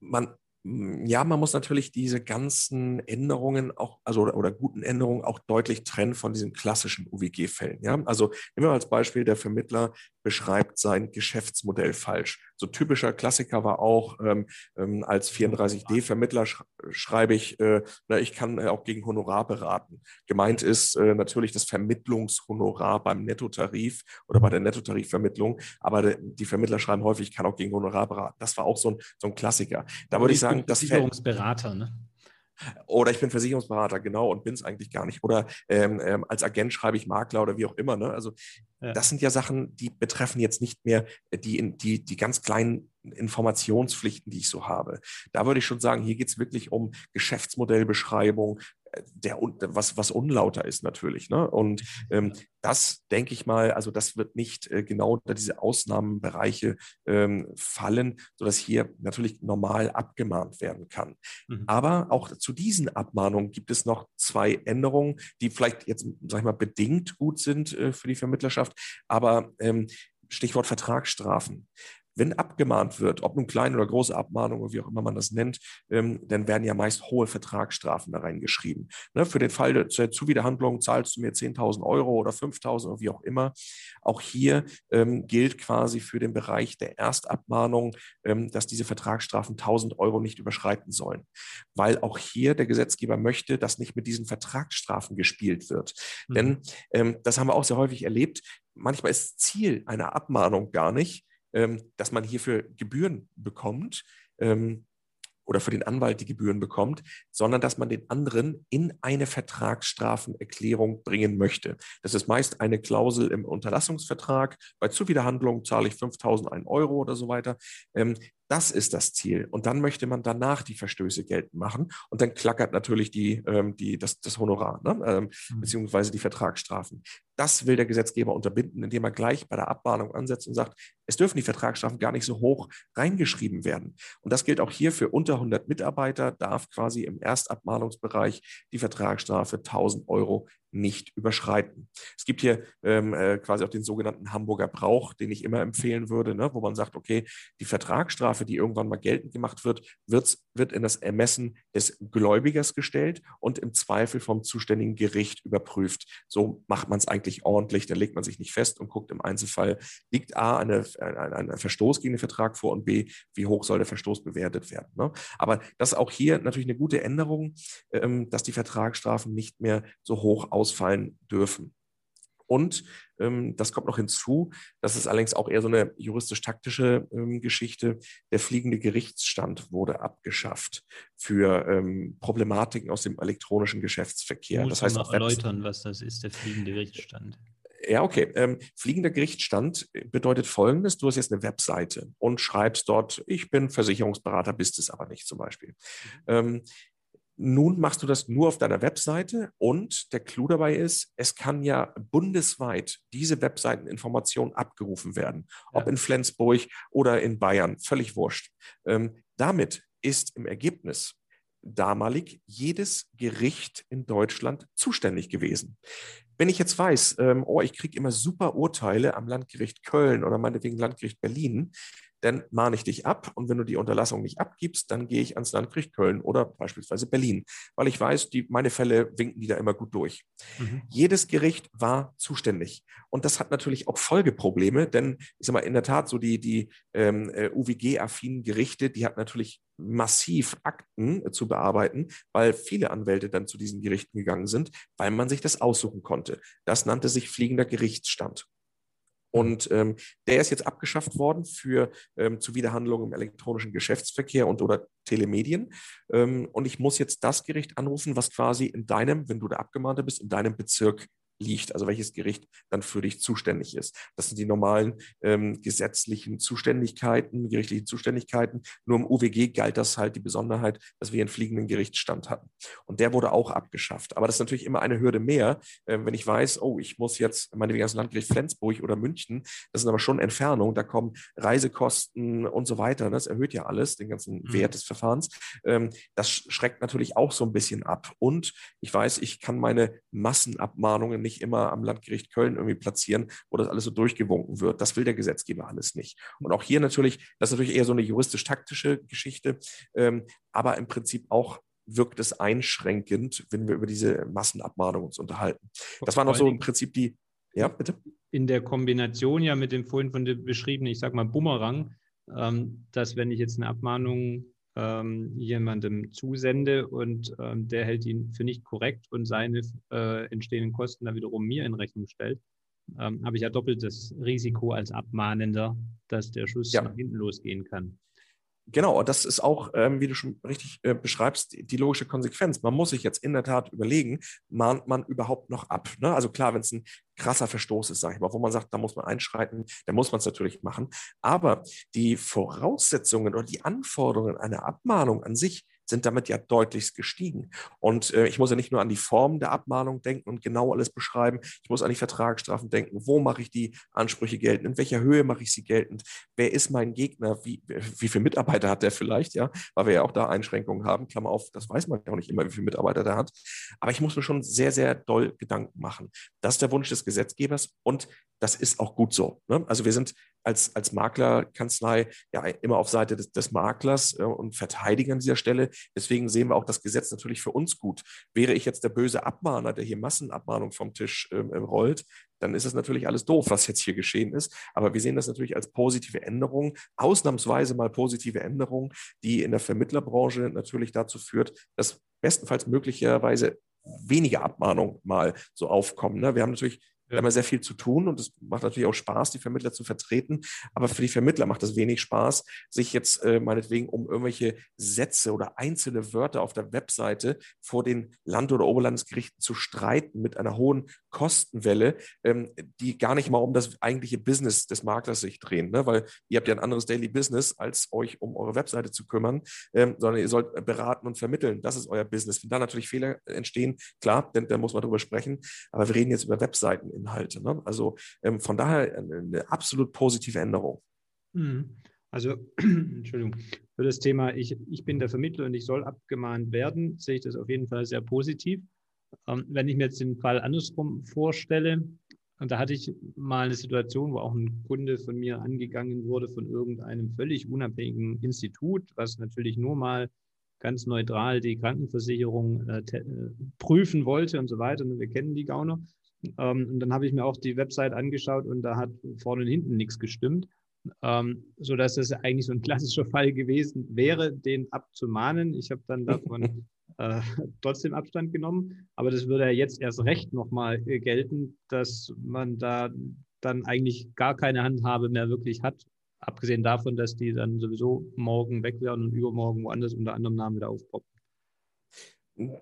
Man, ja, man muss natürlich diese ganzen Änderungen auch, also oder, oder guten Änderungen auch deutlich trennen von diesen klassischen UWG-Fällen. Ja, also wir als Beispiel, der Vermittler beschreibt sein Geschäftsmodell falsch. So typischer Klassiker war auch, ähm, ähm, als 34D-Vermittler sch schreibe ich, äh, na, ich kann äh, auch gegen Honorar beraten. Gemeint ist äh, natürlich das Vermittlungshonorar beim Nettotarif oder bei der Nettotarifvermittlung, aber die Vermittler schreiben häufig, ich kann auch gegen Honorar beraten. Das war auch so ein, so ein Klassiker. Da würde ich sagen, das Versicherungsberater, ne? Oder ich bin Versicherungsberater, genau, und bin es eigentlich gar nicht. Oder ähm, ähm, als Agent schreibe ich Makler oder wie auch immer. Ne? Also ja. das sind ja Sachen, die betreffen jetzt nicht mehr die, die, die ganz kleinen Informationspflichten, die ich so habe. Da würde ich schon sagen, hier geht es wirklich um Geschäftsmodellbeschreibung, der, was, was unlauter ist natürlich. Ne? Und ähm, das denke ich mal, also das wird nicht äh, genau unter diese Ausnahmenbereiche ähm, fallen, sodass hier natürlich normal abgemahnt werden kann. Mhm. Aber auch zu diesen Abmahnungen gibt es noch zwei Änderungen, die vielleicht jetzt, sag ich mal, bedingt gut sind äh, für die Vermittlerschaft, aber ähm, Stichwort Vertragsstrafen. Wenn abgemahnt wird, ob nun kleine oder große Abmahnungen, wie auch immer man das nennt, ähm, dann werden ja meist hohe Vertragsstrafen da reingeschrieben. Ne, für den Fall der Zuwiderhandlung zahlst du mir 10.000 Euro oder 5.000 oder wie auch immer. Auch hier ähm, gilt quasi für den Bereich der Erstabmahnung, ähm, dass diese Vertragsstrafen 1.000 Euro nicht überschreiten sollen. Weil auch hier der Gesetzgeber möchte, dass nicht mit diesen Vertragsstrafen gespielt wird. Mhm. Denn ähm, das haben wir auch sehr häufig erlebt. Manchmal ist Ziel einer Abmahnung gar nicht, ähm, dass man hierfür Gebühren bekommt ähm, oder für den Anwalt die Gebühren bekommt, sondern dass man den anderen in eine Vertragsstrafenerklärung bringen möchte. Das ist meist eine Klausel im Unterlassungsvertrag. Bei Zuwiderhandlung zahle ich 5.001 Euro oder so weiter. Ähm, Das ist das Ziel. Und dann möchte man danach die Verstöße geltend machen. Und dann klackert natürlich die, ähm, die, das, das Honorar, ne? ähm, mhm. beziehungsweise die Vertragsstrafen. Das will der Gesetzgeber unterbinden, indem er gleich bei der Abmahnung ansetzt und sagt, es dürfen die Vertragsstrafen gar nicht so hoch reingeschrieben werden. Und das gilt auch hier für unter 100 Mitarbeiter, darf quasi im Erstabmahnungsbereich die Vertragsstrafe 1000 Euro nicht überschreiten. Es gibt hier ähm, äh, quasi auch den sogenannten Hamburger Brauch, den ich immer empfehlen würde, ne, wo man sagt, okay, die Vertragsstrafe, die irgendwann mal geltend gemacht wird, wird, wird in das Ermessen des Gläubigers gestellt und im Zweifel vom zuständigen Gericht überprüft. So macht man es eigentlich ordentlich, da legt man sich nicht fest und guckt im Einzelfall, liegt A, eine, ein, ein Verstoß gegen den Vertrag vor und B, wie hoch soll der Verstoß bewertet werden. Ne? Aber das ist auch hier natürlich eine gute Änderung, ähm, dass die Vertragsstrafen nicht mehr so hoch ausfallen dürfen. Und ähm, das kommt noch hinzu, das ist allerdings auch eher so eine juristisch-taktische ähm, Geschichte. Der fliegende Gerichtsstand wurde abgeschafft für ähm, Problematiken aus dem elektronischen Geschäftsverkehr. Muss das heißt, noch erläutern, was das ist, der fliegende Gerichtsstand. Ja, okay. Ähm, fliegender Gerichtsstand bedeutet folgendes: Du hast jetzt eine Webseite und schreibst dort, ich bin Versicherungsberater, bist es aber nicht zum Beispiel. Mhm. Ähm, nun machst du das nur auf deiner Webseite und der Clou dabei ist, es kann ja bundesweit diese Webseiteninformation abgerufen werden, ja. ob in Flensburg oder in Bayern, völlig wurscht. Ähm, damit ist im Ergebnis damalig jedes Gericht in Deutschland zuständig gewesen. Wenn ich jetzt weiß, ähm, oh, ich kriege immer super Urteile am Landgericht Köln oder meinetwegen Landgericht Berlin, dann mahne ich dich ab. Und wenn du die Unterlassung nicht abgibst, dann gehe ich ans Landgericht Köln oder beispielsweise Berlin, weil ich weiß, die, meine Fälle winken die da immer gut durch. Mhm. Jedes Gericht war zuständig. Und das hat natürlich auch Folgeprobleme, denn ich sage mal, in der Tat, so die, die ähm, äh, UWG-affinen Gerichte, die hat natürlich massiv Akten äh, zu bearbeiten, weil viele Anwälte dann zu diesen Gerichten gegangen sind, weil man sich das aussuchen konnte. Das nannte sich fliegender Gerichtsstand. Und ähm, der ist jetzt abgeschafft worden für ähm, Zuwiderhandlungen im elektronischen Geschäftsverkehr und oder Telemedien. Ähm, und ich muss jetzt das Gericht anrufen, was quasi in deinem, wenn du der Abgemahnte bist, in deinem Bezirk liegt, also welches Gericht dann für dich zuständig ist. Das sind die normalen ähm, gesetzlichen Zuständigkeiten, gerichtlichen Zuständigkeiten. Nur im UWG galt das halt die Besonderheit, dass wir einen fliegenden Gerichtsstand hatten. Und der wurde auch abgeschafft. Aber das ist natürlich immer eine Hürde mehr, äh, wenn ich weiß, oh, ich muss jetzt, meinetwegen das Landgericht Flensburg oder München, das sind aber schon Entfernungen, da kommen Reisekosten und so weiter. Das erhöht ja alles, den ganzen mhm. Wert des Verfahrens. Ähm, das schreckt natürlich auch so ein bisschen ab. Und ich weiß, ich kann meine Massenabmahnungen nicht immer am Landgericht Köln irgendwie platzieren, wo das alles so durchgewunken wird. Das will der Gesetzgeber alles nicht. Und auch hier natürlich, das ist natürlich eher so eine juristisch-taktische Geschichte, ähm, aber im Prinzip auch wirkt es einschränkend, wenn wir über diese Massenabmahnung uns unterhalten. Das waren auch so im Prinzip die, ja, bitte? In der Kombination ja mit dem vorhin von dir beschriebenen, ich sag mal, Bumerang, ähm, dass wenn ich jetzt eine Abmahnung ähm, jemandem zusende und ähm, der hält ihn für nicht korrekt und seine äh, entstehenden Kosten dann wiederum mir in Rechnung stellt, ähm, habe ich ja doppelt das Risiko als Abmahnender, dass der Schuss ja. nach hinten losgehen kann. Genau, das ist auch, ähm, wie du schon richtig äh, beschreibst, die, die, logische Konsequenz. Man muss sich jetzt in der Tat überlegen, mahnt man überhaupt noch ab? Ne? Also klar, wenn es ein krasser Verstoß ist, sage ich mal, wo man sagt, da muss man einschreiten, dann muss man es natürlich machen. Aber die Voraussetzungen oder die Anforderungen einer Abmahnung an sich sind damit ja deutlichst gestiegen. Und äh, ich muss ja nicht nur an die Form der Abmahnung denken und genau alles beschreiben, ich muss an die Vertragsstrafen denken, wo mache ich die Ansprüche geltend, in welcher Höhe mache ich sie geltend, wer ist mein Gegner, wie, wie viele Mitarbeiter hat der vielleicht, ja, weil wir ja auch da Einschränkungen haben, Klammer auf, das weiß man ja auch nicht immer, wie viele Mitarbeiter der hat. Aber ich muss mir schon sehr, sehr doll Gedanken machen. Das ist der Wunsch des Gesetzgebers und das ist auch gut so. Ne? Also wir sind als, als Maklerkanzlei ja immer auf Seite des, des Maklers äh, und verteidigen an dieser Stelle. Deswegen sehen wir auch das Gesetz natürlich für uns gut. Wäre ich jetzt der böse Abmahner, der hier Massenabmahnung vom Tisch ähm, rollt, dann ist es natürlich alles doof, was jetzt hier geschehen ist. Aber wir sehen das natürlich als positive Änderung, ausnahmsweise mal positive Änderung, die in der Vermittlerbranche natürlich dazu führt, dass bestenfalls möglicherweise weniger Abmahnungen mal so aufkommen. Ne? Wir haben natürlich Da haben wir sehr viel zu tun und es macht natürlich auch Spaß, die Vermittler zu vertreten. Aber für die Vermittler macht es wenig Spaß, sich jetzt äh, meinetwegen um irgendwelche Sätze oder einzelne Wörter auf der Webseite vor den Land- oder Oberlandesgerichten zu streiten mit einer hohen Kostenwelle, ähm, die gar nicht mal um das eigentliche Business des Maklers sich drehen. Ne? Weil ihr habt ja ein anderes Daily Business, als euch um eure Webseite zu kümmern, ähm, sondern ihr sollt beraten und vermitteln. Das ist euer Business. Wenn da natürlich Fehler entstehen, klar, denn da muss man drüber sprechen. Aber wir reden jetzt über Webseiteninhalte. Ne? Also ähm, von daher eine, eine absolut positive Änderung. Mhm. Also, Entschuldigung, für das Thema, ich, ich bin der Vermittler und ich soll abgemahnt werden, sehe ich das auf jeden Fall sehr positiv. Ähm, wenn ich mir jetzt den Fall andersrum vorstelle, und da hatte ich mal eine Situation, wo auch ein Kunde von mir angegangen wurde von irgendeinem völlig unabhängigen Institut, was natürlich nur mal ganz neutral die Krankenversicherung äh, äh, prüfen wollte und so weiter. Und wir kennen die Gauner. Ähm, und dann habe ich mir auch die Website angeschaut und da hat vorne und hinten nichts gestimmt. Ähm, so dass es eigentlich so ein klassischer Fall gewesen wäre, den abzumahnen. Ich habe dann davon äh, trotzdem Abstand genommen, aber das würde ja jetzt erst recht nochmal äh, gelten, dass man da dann eigentlich gar keine Handhabe mehr wirklich hat, Abgesehen davon, dass die dann sowieso morgen weg werden und übermorgen woanders unter anderem Namen wieder aufpoppen.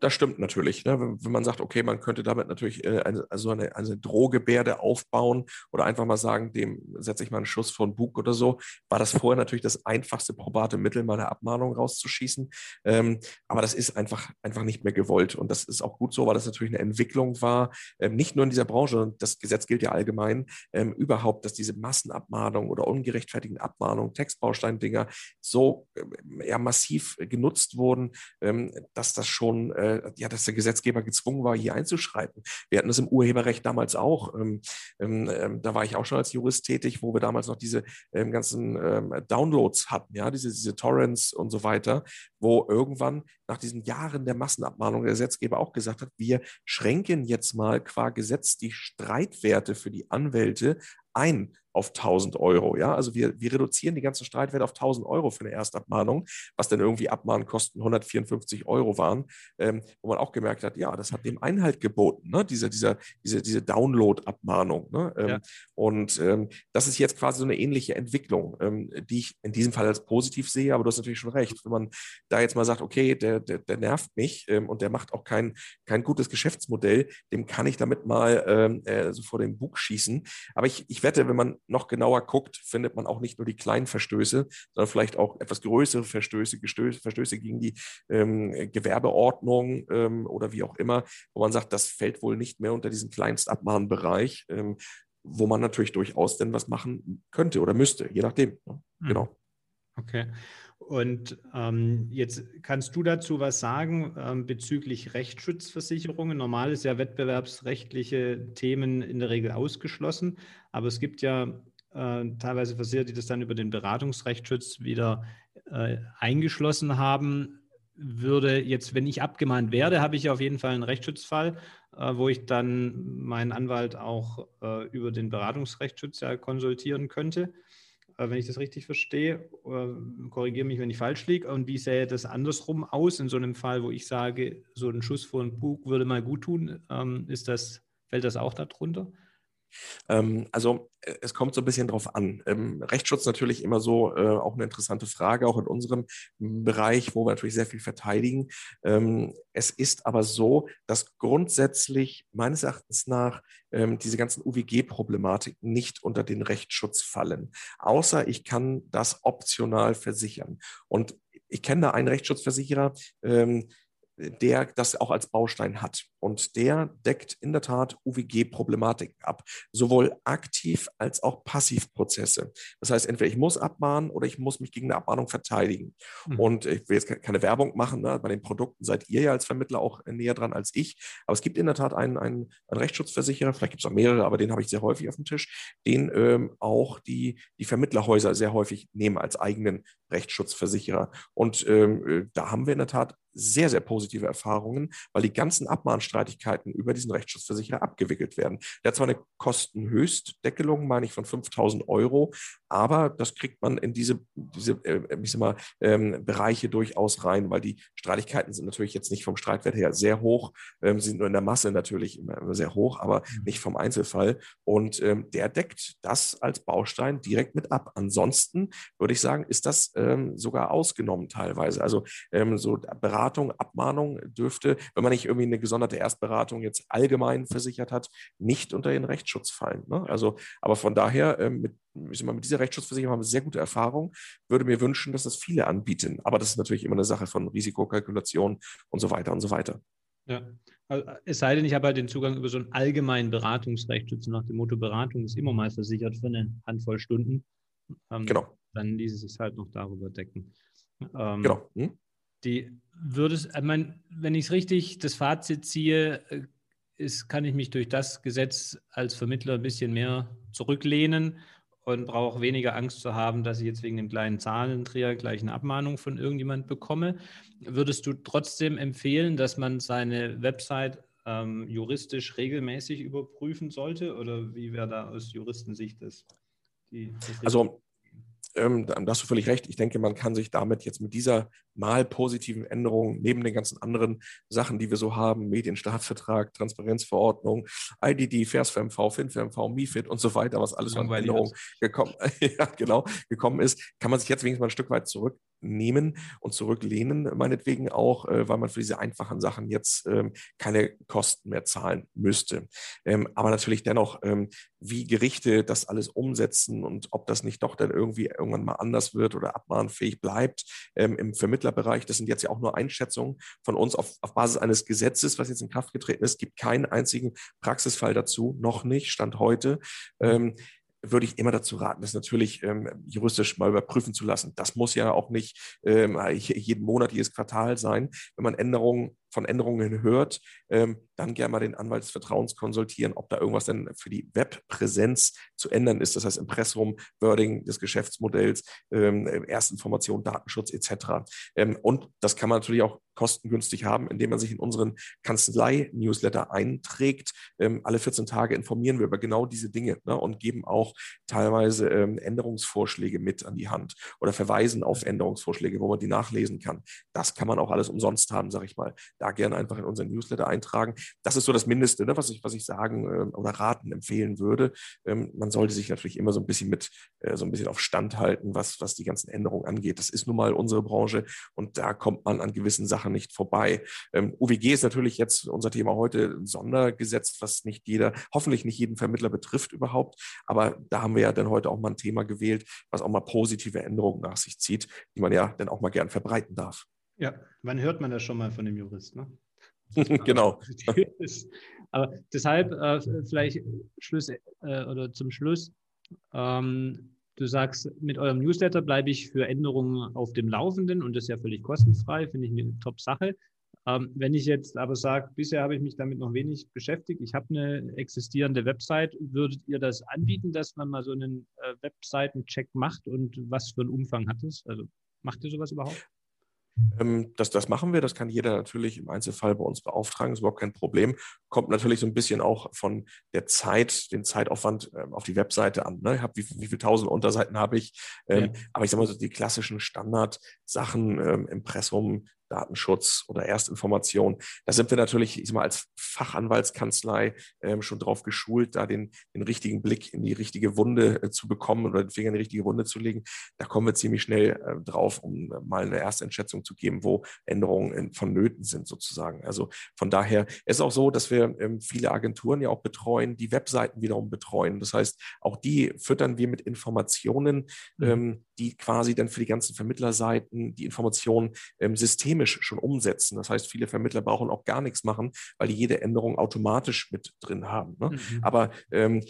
Das stimmt natürlich. Ne? Wenn, man sagt, okay, man könnte damit natürlich äh, eine, also eine, eine Drohgebärde aufbauen oder einfach mal sagen, dem setze ich mal einen Schuss von Bug oder so, war das vorher natürlich das einfachste probate Mittel, mal eine Abmahnung rauszuschießen. Ähm, aber das ist einfach, einfach nicht mehr gewollt. Und das ist auch gut so, weil das natürlich eine Entwicklung war, ähm, nicht nur in dieser Branche, das Gesetz gilt ja allgemein, ähm, überhaupt, dass diese Massenabmahnung oder ungerechtfertigten Abmahnungen, Textbausteindinger so äh, ja, massiv genutzt wurden, ähm, dass das schon äh, ja, dass der Gesetzgeber gezwungen war, hier einzuschreiten. Wir hatten das im Urheberrecht damals auch. Ähm, ähm, ähm, da war ich auch schon als Jurist tätig, wo wir damals noch diese ähm, ganzen ähm, Downloads hatten, ja, diese, diese Torrents und so weiter, wo irgendwann nach diesen Jahren der Massenabmahnung der Gesetzgeber auch gesagt hat, wir schränken jetzt mal qua Gesetz die Streitwerte für die Anwälte ein auf 1000 Euro. Ja, also wir, wir reduzieren die ganzen Streitwerte auf 1000 Euro für eine Erstabmahnung, was dann irgendwie Abmahnkosten 154 Euro waren, ähm, wo man auch gemerkt hat, ja, das hat dem Einhalt geboten, ne? diese, diese, diese, diese Download-Abmahnung. Ne? Ähm, ja. Und ähm, das ist jetzt quasi so eine ähnliche Entwicklung, ähm, die ich in diesem Fall als positiv sehe, aber du hast natürlich schon recht. Wenn man da jetzt mal sagt, okay, der, der, der nervt mich ähm, und der macht auch kein, kein gutes Geschäftsmodell, dem kann ich damit mal ähm, äh, so vor dem Bug schießen. Aber ich, ich wette, wenn man noch genauer guckt, findet man auch nicht nur die kleinen Verstöße, sondern vielleicht auch etwas größere Verstöße, Gestöße, Verstöße gegen die ähm, Gewerbeordnung ähm, oder wie auch immer, wo man sagt, das fällt wohl nicht mehr unter diesen Kleinstabmahnbereich, ähm, wo man natürlich durchaus denn was machen könnte oder müsste, je nachdem. Ne? Mhm. Genau. Okay. Und ähm, jetzt kannst du dazu was sagen ähm, bezüglich Rechtsschutzversicherungen. Normal ist ja wettbewerbsrechtliche Themen in der Regel ausgeschlossen, aber es gibt ja äh, teilweise Versicherer, die das dann über den Beratungsrechtsschutz wieder äh, eingeschlossen haben. Würde jetzt, wenn ich abgemahnt werde, habe ich auf jeden Fall einen Rechtsschutzfall, äh, wo ich dann meinen Anwalt auch äh, über den Beratungsrechtsschutz ja konsultieren könnte. Äh, wenn ich das richtig verstehe. Äh, korrigiere mich, wenn ich falsch liege. Und wie sähe das andersrum aus in so einem Fall, wo ich sage, so ein Schuss vor den Bug würde mal gut tun? Ähm, ist das, fällt das auch darunter? Ähm, also äh, es kommt so ein bisschen drauf an. Ähm, Rechtsschutz natürlich immer so äh, auch eine interessante Frage, auch in unserem Bereich, wo wir natürlich sehr viel verteidigen. Ähm, es ist aber so, dass grundsätzlich meines Erachtens nach ähm, diese ganzen UWG-Problematiken nicht unter den Rechtsschutz fallen, außer ich kann das optional versichern. Und ich kenne da einen Rechtsschutzversicherer, ähm, der das auch als Baustein hat. Und der deckt in der Tat UWG-Problematiken ab, sowohl aktiv als auch Passivprozesse. Das heißt, entweder ich muss abmahnen oder ich muss mich gegen eine Abmahnung verteidigen. Mhm. Und ich will jetzt keine Werbung machen, ne? bei den Produkten seid ihr ja als Vermittler auch näher dran als ich. Aber es gibt in der Tat einen, einen, einen Rechtsschutzversicherer, vielleicht gibt es auch mehrere, aber den habe ich sehr häufig auf dem Tisch, den ähm, auch die, die Vermittlerhäuser sehr häufig nehmen als eigenen Rechtsschutzversicherer. Und ähm, äh, da haben wir in der Tat sehr, sehr positive Erfahrungen, weil die ganzen Abmahnstrategien Rechtsstreitigkeiten über diesen Rechtsschutzversicherer abgewickelt werden. Der hat zwar eine Kostenhöchstdeckelung, meine ich, von 5000 Euro, aber das kriegt man in diese, diese äh, ich sag mal, ähm, Bereiche durchaus rein, weil die Streitigkeiten sind natürlich jetzt nicht vom Streitwert her sehr hoch, ähm, sind nur in der Masse natürlich immer, immer sehr hoch, aber mhm. nicht vom Einzelfall. Und ähm, der deckt das als Baustein direkt mit ab. Ansonsten würde ich sagen, ist das ähm, sogar ausgenommen teilweise. Also ähm, so Beratung, Abmahnung dürfte, wenn man nicht irgendwie eine gesonderte Erstberatung jetzt allgemein versichert hat, nicht unter den Rechtsschutz fallen. Ne? Also, aber von daher ähm, mit mit dieser Rechtsschutzversicherung haben wir sehr gute Erfahrung. Würde mir wünschen, dass das viele anbieten. Aber das ist natürlich immer eine Sache von Risikokalkulation und so weiter und so weiter. Ja, also, es sei denn, ich habe halt den Zugang über so einen allgemeinen Beratungsrechtsschutz nach dem Motto, Beratung ist immer mal versichert für eine Handvoll Stunden. Ähm, genau. Dann ließe es sich halt noch darüber decken. Ähm, genau. Hm? Die würde es, ich meine, wenn ich es richtig das Fazit ziehe, äh, ist, kann ich mich durch das Gesetz als Vermittler ein bisschen mehr zurücklehnen und brauche weniger Angst zu haben, dass ich jetzt wegen dem kleinen Zahlendreher gleich eine Abmahnung von irgendjemand bekomme. Würdest du trotzdem empfehlen, dass man seine Website ähm, juristisch regelmäßig überprüfen sollte? Oder wie wäre da aus Juristensicht das? Die, das also ähm, da hast du völlig recht. Ich denke, man kann sich damit jetzt mit dieser mal positiven Änderung neben den ganzen anderen Sachen, die wir so haben, Medienstaatsvertrag, Transparenzverordnung, IDD, FERS-FMV, FinFMV, MIFID und so weiter, was alles an Änderungen gekommen, ja, genau, gekommen ist, kann man sich jetzt wenigstens mal ein Stück weit zurück nehmen und zurücklehnen, meinetwegen auch, äh, weil man für diese einfachen Sachen jetzt ähm, keine Kosten mehr zahlen müsste. Ähm, aber natürlich dennoch, ähm, wie Gerichte das alles umsetzen und ob das nicht doch dann irgendwie irgendwann mal anders wird oder abmahnfähig bleibt ähm, im Vermittlerbereich, das sind jetzt ja auch nur Einschätzungen von uns auf, auf Basis eines Gesetzes, was jetzt in Kraft getreten ist, gibt keinen einzigen Praxisfall dazu, noch nicht, Stand heute. Würde ich immer dazu raten, das natürlich ähm, juristisch mal überprüfen zu lassen. Das muss ja auch nicht ähm, jeden Monat, jedes Quartal sein. Wenn man Änderungen von Änderungen hört, ähm, dann gerne mal den Anwalt des Vertrauens konsultieren, ob da irgendwas denn für die Webpräsenz zu ändern ist. Das heißt Impressum, Wording des Geschäftsmodells, ähm, Erstinformation, Datenschutz etc. Ähm, und das kann man natürlich auch kostengünstig haben, indem man sich in unseren Kanzlei-Newsletter einträgt. Ähm, alle 14 Tage informieren wir über genau diese Dinge ne, und geben auch teilweise ähm, Änderungsvorschläge mit an die Hand oder verweisen auf Änderungsvorschläge, wo man die nachlesen kann. Das kann man auch alles umsonst haben, sage ich mal. Da gerne einfach in unseren Newsletter eintragen. Das ist so das Mindeste, ne, was, ich, was ich sagen äh, oder raten empfehlen würde. Ähm, man sollte sich natürlich immer so ein bisschen mit, äh, so ein bisschen auf Stand halten, was, was die ganzen Änderungen angeht. Das ist nun mal unsere Branche und da kommt man an gewissen Sachen nicht vorbei. Ähm, UWG ist natürlich jetzt unser Thema heute ein Sondergesetz, was nicht jeder, hoffentlich nicht jeden Vermittler betrifft überhaupt. Aber da haben wir ja dann heute auch mal ein Thema gewählt, was auch mal positive Änderungen nach sich zieht, die man ja dann auch mal gern verbreiten darf. Ja, wann hört man das schon mal von dem Jurist? Ne? genau. Aber deshalb äh, vielleicht Schluss äh, oder zum Schluss. Ähm, du sagst, mit eurem Newsletter bleibe ich für Änderungen auf dem Laufenden und das ist ja völlig kostenfrei, finde ich eine Top-Sache. Ähm, wenn ich jetzt aber sage, bisher habe ich mich damit noch wenig beschäftigt, ich habe eine existierende Website, würdet ihr das anbieten, dass man mal so einen äh, Webseitencheck macht und was für einen Umfang hat es? Also macht ihr sowas überhaupt? Ähm, das, das machen wir, das kann jeder natürlich im Einzelfall bei uns beauftragen, ist überhaupt kein Problem. Kommt natürlich so ein bisschen auch von der Zeit, den Zeitaufwand ähm, auf die Webseite an. Ne? Ich hab, wie, wie viele tausend Unterseiten habe ich? Ähm, ja. Aber ich sage mal so, die klassischen Standardsachen, ähm, Impressum, Datenschutz oder Erstinformation. Da sind wir natürlich ich sag mal, als Fachanwaltskanzlei ähm, schon drauf geschult, da den, den richtigen Blick in die richtige Wunde äh, zu bekommen oder den Finger in die richtige Wunde zu legen. Da kommen wir ziemlich schnell äh, drauf, um äh, mal eine Ersteinschätzung zu geben, wo Änderungen in, vonnöten sind sozusagen. Also von daher ist auch so, dass wir ähm, viele Agenturen ja auch betreuen, die Webseiten wiederum betreuen. Das heißt, auch die füttern wir mit Informationen, mhm. ähm, die quasi dann für die ganzen Vermittlerseiten die Informationen ähm, systemisch schon umsetzen. Das heißt, viele Vermittler brauchen auch gar nichts machen, weil die jede Änderung automatisch mit drin haben. Ne? Mhm. Aber ähm,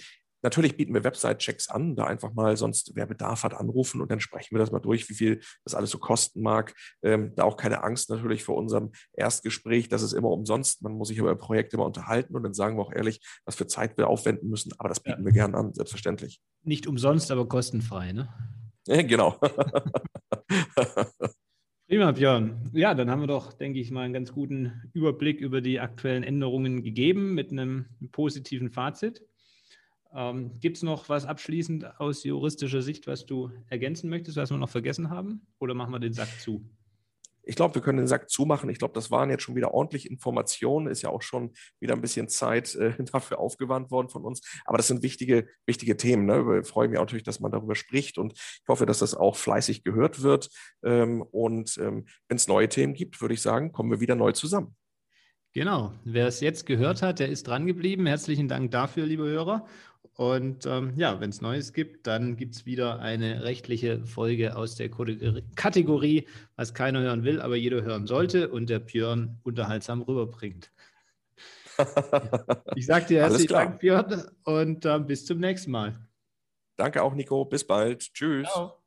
Natürlich bieten wir Website-Checks an, da einfach mal sonst, wer Bedarf hat, anrufen und dann sprechen wir das mal durch, wie viel das alles so kosten mag. Ähm, da auch keine Angst natürlich vor unserem Erstgespräch, das ist immer umsonst. Man muss sich über Projekte mal unterhalten und dann sagen wir auch ehrlich, was für Zeit wir aufwenden müssen. Aber das bieten ja. wir gerne an, selbstverständlich. Nicht umsonst, aber kostenfrei, ne? Ja, genau. Prima, Björn. Ja, dann haben wir doch, denke ich mal, einen ganz guten Überblick über die aktuellen Änderungen gegeben mit einem positiven Fazit. Ähm, Gibt es noch was abschließend aus juristischer Sicht, was du ergänzen möchtest, was wir noch vergessen haben? Oder machen wir den Sack zu? Ich glaube, wir können den Sack zumachen. Ich glaube, das waren jetzt schon wieder ordentlich Informationen. Ist ja auch schon wieder ein bisschen Zeit äh, dafür aufgewandt worden von uns. Aber das sind wichtige, wichtige Themen. Ne? Ich freue mich auch natürlich, dass man darüber spricht und ich hoffe, dass das auch fleißig gehört wird. Ähm, und ähm, wenn es neue Themen gibt, würde ich sagen, kommen wir wieder neu zusammen. Genau. Wer es jetzt gehört hat, der ist dran geblieben. Herzlichen Dank dafür, liebe Hörer. Und ähm, ja, wenn es Neues gibt, dann gibt es wieder eine rechtliche Folge aus der Kategorie, was keiner hören will, aber jeder hören sollte und der Björn unterhaltsam rüberbringt. ich sage dir herzlichen Dank, Björn, und äh, bis zum nächsten Mal. Danke auch, Nico. Bis bald. Tschüss. Ciao.